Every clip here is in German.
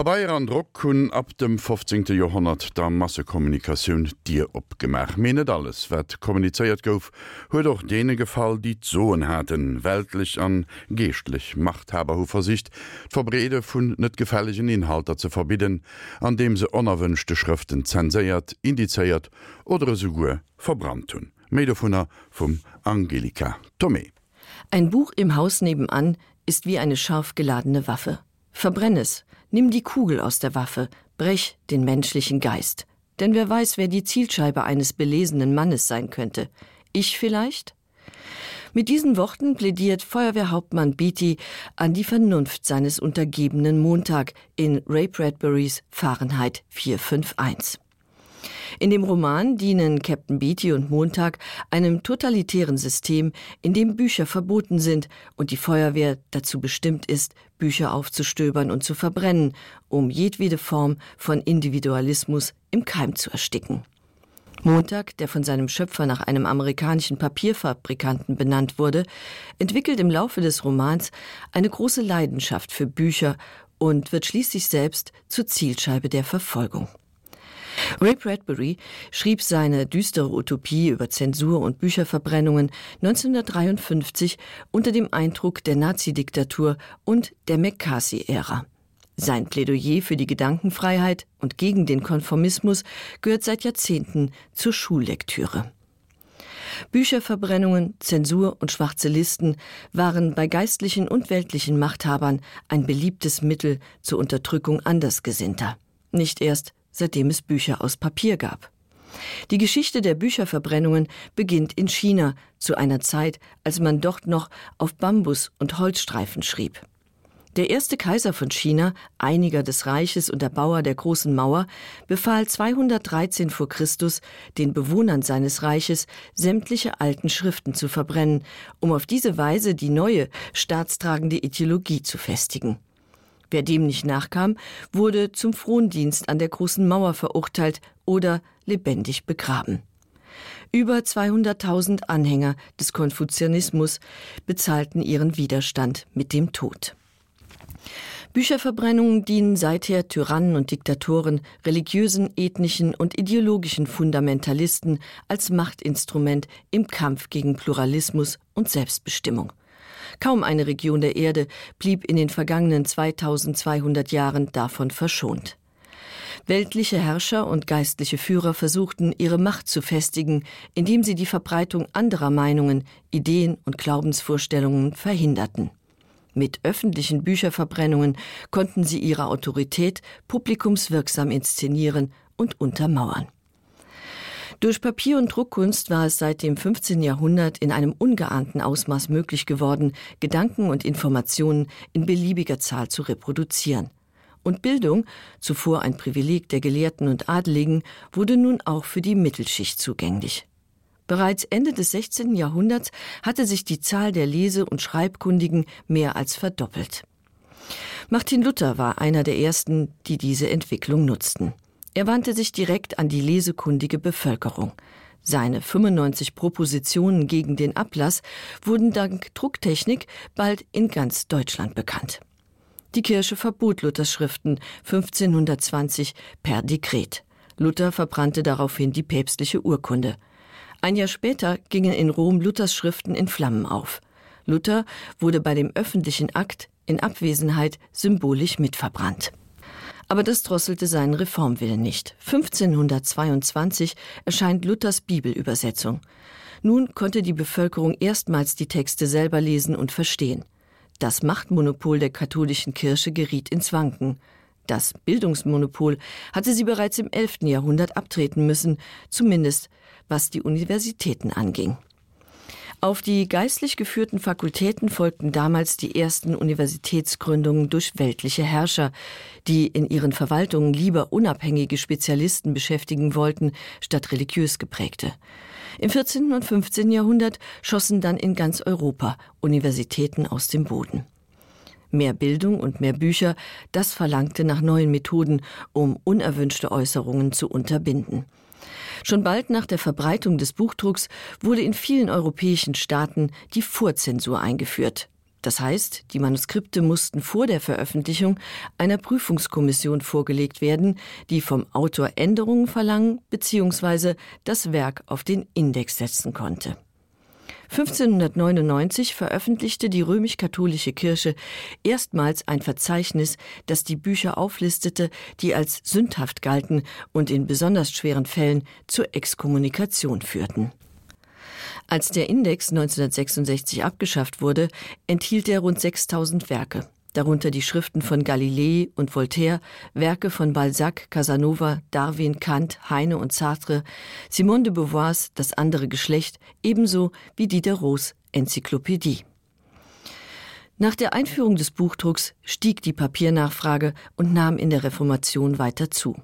Pabeier an Rock hun ab dem 15. Jahrhundert der Massekommunikation dir opgemach. Menet alles, wat kommuniziert gouf, huet doch dee Gefall, die Zoen hatten, weltlich an geestlich Machthaberhu versicht, Verbrede vun net gefährlichen Inhalter zu verbieden, an dem se onerwünschte Schriften zenséiert, indizeiert oder sogur verbrannt hun. Medefunner vum Angelika Tomé. Ein Buch im Haus nebenan ist wie eine scharf geladene Waffe. Verbrenn es, nimm die Kugel aus der Waffe, brech den menschlichen Geist. Denn wer weiß, wer die Zielscheibe eines belesenen Mannes sein könnte. Ich vielleicht? Mit diesen Worten plädiert Feuerwehrhauptmann Beatty an die Vernunft seines untergebenen Montag in Ray Bradburys Fahrenheit 451. In dem Roman dienen Captain Beatty und Montag einem totalitären System, in dem Bücher verboten sind und die Feuerwehr dazu bestimmt ist, Bücher aufzustöbern und zu verbrennen, um jedwede Form von Individualismus im Keim zu ersticken. Montag, der von seinem Schöpfer nach einem amerikanischen Papierfabrikanten benannt wurde, entwickelt im Laufe des Romans eine große Leidenschaft für Bücher und wird schließlich selbst zur Zielscheibe der Verfolgung. Ray Bradbury schrieb seine düstere Utopie über Zensur und Bücherverbrennungen 1953 unter dem Eindruck der Nazidiktatur und der McCarthy-Ära. Sein Plädoyer für die Gedankenfreiheit und gegen den Konformismus gehört seit Jahrzehnten zur Schullektüre. Bücherverbrennungen, Zensur und schwarze Listen waren bei geistlichen und weltlichen Machthabern ein beliebtes Mittel zur Unterdrückung Andersgesinnter. Nicht erst seitdem es Bücher aus Papier gab. Die Geschichte der Bücherverbrennungen beginnt in China zu einer Zeit, als man dort noch auf Bambus und Holzstreifen schrieb. Der erste Kaiser von China, einiger des Reiches und der Bauer der großen Mauer, befahl 213 vor Christus den Bewohnern seines Reiches sämtliche alten Schriften zu verbrennen, um auf diese Weise die neue staatstragende Ideologie zu festigen. Wer dem nicht nachkam, wurde zum Frondienst an der großen Mauer verurteilt oder lebendig begraben. Über 200.000 Anhänger des Konfuzianismus bezahlten ihren Widerstand mit dem Tod. Bücherverbrennungen dienen seither Tyrannen und Diktatoren, religiösen, ethnischen und ideologischen Fundamentalisten als Machtinstrument im Kampf gegen Pluralismus und Selbstbestimmung. Kaum eine Region der Erde blieb in den vergangenen 2200 Jahren davon verschont. Weltliche Herrscher und geistliche Führer versuchten, ihre Macht zu festigen, indem sie die Verbreitung anderer Meinungen, Ideen und Glaubensvorstellungen verhinderten. Mit öffentlichen Bücherverbrennungen konnten sie ihre Autorität publikumswirksam inszenieren und untermauern. Durch Papier- und Druckkunst war es seit dem 15. Jahrhundert in einem ungeahnten Ausmaß möglich geworden, Gedanken und Informationen in beliebiger Zahl zu reproduzieren. Und Bildung, zuvor ein Privileg der Gelehrten und Adeligen, wurde nun auch für die Mittelschicht zugänglich. Bereits Ende des 16. Jahrhunderts hatte sich die Zahl der Lese- und Schreibkundigen mehr als verdoppelt. Martin Luther war einer der ersten, die diese Entwicklung nutzten. Er wandte sich direkt an die lesekundige Bevölkerung. Seine 95 Propositionen gegen den Ablass wurden dank Drucktechnik bald in ganz Deutschland bekannt. Die Kirche verbot Luthers Schriften 1520 per Dekret. Luther verbrannte daraufhin die päpstliche Urkunde. Ein Jahr später gingen in Rom Luthers Schriften in Flammen auf. Luther wurde bei dem öffentlichen Akt in Abwesenheit symbolisch mitverbrannt aber das drosselte seinen Reformwillen nicht. 1522 erscheint Luthers Bibelübersetzung. Nun konnte die Bevölkerung erstmals die Texte selber lesen und verstehen. Das Machtmonopol der katholischen Kirche geriet ins Wanken. Das Bildungsmonopol hatte sie bereits im 11. Jahrhundert abtreten müssen, zumindest was die Universitäten anging. Auf die geistlich geführten Fakultäten folgten damals die ersten Universitätsgründungen durch weltliche Herrscher, die in ihren Verwaltungen lieber unabhängige Spezialisten beschäftigen wollten, statt religiös geprägte. Im 14. und 15. Jahrhundert schossen dann in ganz Europa Universitäten aus dem Boden. Mehr Bildung und mehr Bücher, das verlangte nach neuen Methoden, um unerwünschte Äußerungen zu unterbinden. Schon bald nach der Verbreitung des Buchdrucks wurde in vielen europäischen Staaten die Vorzensur eingeführt. Das heißt, die Manuskripte mussten vor der Veröffentlichung einer Prüfungskommission vorgelegt werden, die vom Autor Änderungen verlangen bzw. das Werk auf den Index setzen konnte. 1599 veröffentlichte die römisch-katholische Kirche erstmals ein Verzeichnis, das die Bücher auflistete, die als sündhaft galten und in besonders schweren Fällen zur Exkommunikation führten. Als der Index 1966 abgeschafft wurde, enthielt er rund 6000 Werke darunter die Schriften von Galilei und Voltaire, Werke von Balzac, Casanova, Darwin, Kant, Heine und Sartre, Simone de Beauvoirs Das andere Geschlecht, ebenso wie Diderots Enzyklopädie. Nach der Einführung des Buchdrucks stieg die Papiernachfrage und nahm in der Reformation weiter zu.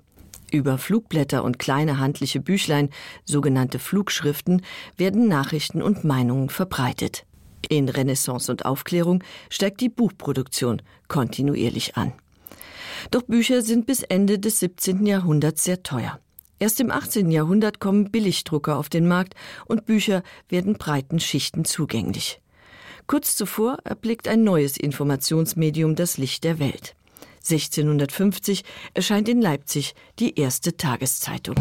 Über Flugblätter und kleine handliche Büchlein, sogenannte Flugschriften, werden Nachrichten und Meinungen verbreitet. In Renaissance und Aufklärung steigt die Buchproduktion kontinuierlich an. Doch Bücher sind bis Ende des 17. Jahrhunderts sehr teuer. Erst im 18. Jahrhundert kommen Billigdrucker auf den Markt und Bücher werden breiten Schichten zugänglich. Kurz zuvor erblickt ein neues Informationsmedium das Licht der Welt. 1650 erscheint in Leipzig die erste Tageszeitung.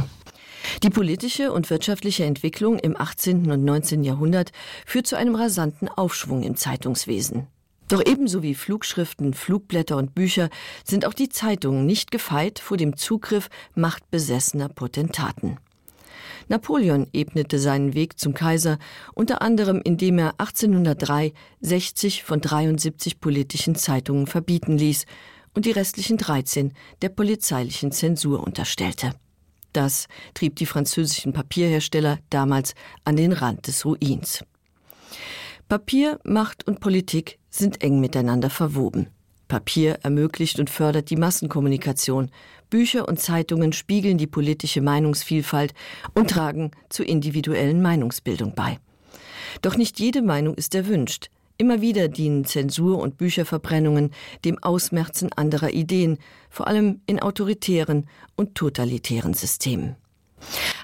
Die politische und wirtschaftliche Entwicklung im 18. und 19. Jahrhundert führt zu einem rasanten Aufschwung im Zeitungswesen. Doch ebenso wie Flugschriften, Flugblätter und Bücher sind auch die Zeitungen nicht gefeit vor dem Zugriff machtbesessener Potentaten. Napoleon ebnete seinen Weg zum Kaiser unter anderem indem er 1803 60 von 73 politischen Zeitungen verbieten ließ und die restlichen 13 der polizeilichen Zensur unterstellte. Das trieb die französischen Papierhersteller damals an den Rand des Ruins. Papier, Macht und Politik sind eng miteinander verwoben. Papier ermöglicht und fördert die Massenkommunikation. Bücher und Zeitungen spiegeln die politische Meinungsvielfalt und tragen zur individuellen Meinungsbildung bei. Doch nicht jede Meinung ist erwünscht. Immer wieder dienen Zensur und Bücherverbrennungen dem Ausmerzen anderer Ideen, vor allem in autoritären und totalitären Systemen.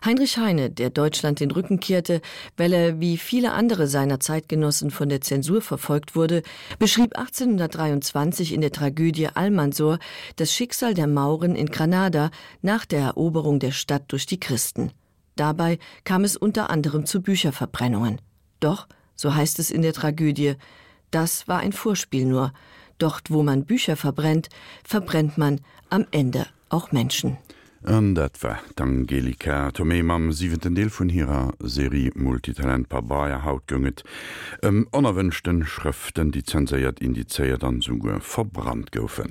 Heinrich Heine, der Deutschland den Rücken kehrte, weil er wie viele andere seiner Zeitgenossen von der Zensur verfolgt wurde, beschrieb 1823 in der Tragödie Almansor das Schicksal der Mauren in Granada nach der Eroberung der Stadt durch die Christen. Dabei kam es unter anderem zu Bücherverbrennungen. Doch so heißt es in der Tragödie. Das war ein Vorspiel nur. Dort, wo man Bücher verbrennt, verbrennt man am Ende auch Menschen. An dat war d'Angelika Tomé mam 7. Deel vun hireer Serie Multitalent pa Bayier haut gënget. ëm ähm, onerwënchten Schriften, die zenséiert indizeiert an Suuge verbrannt goufen.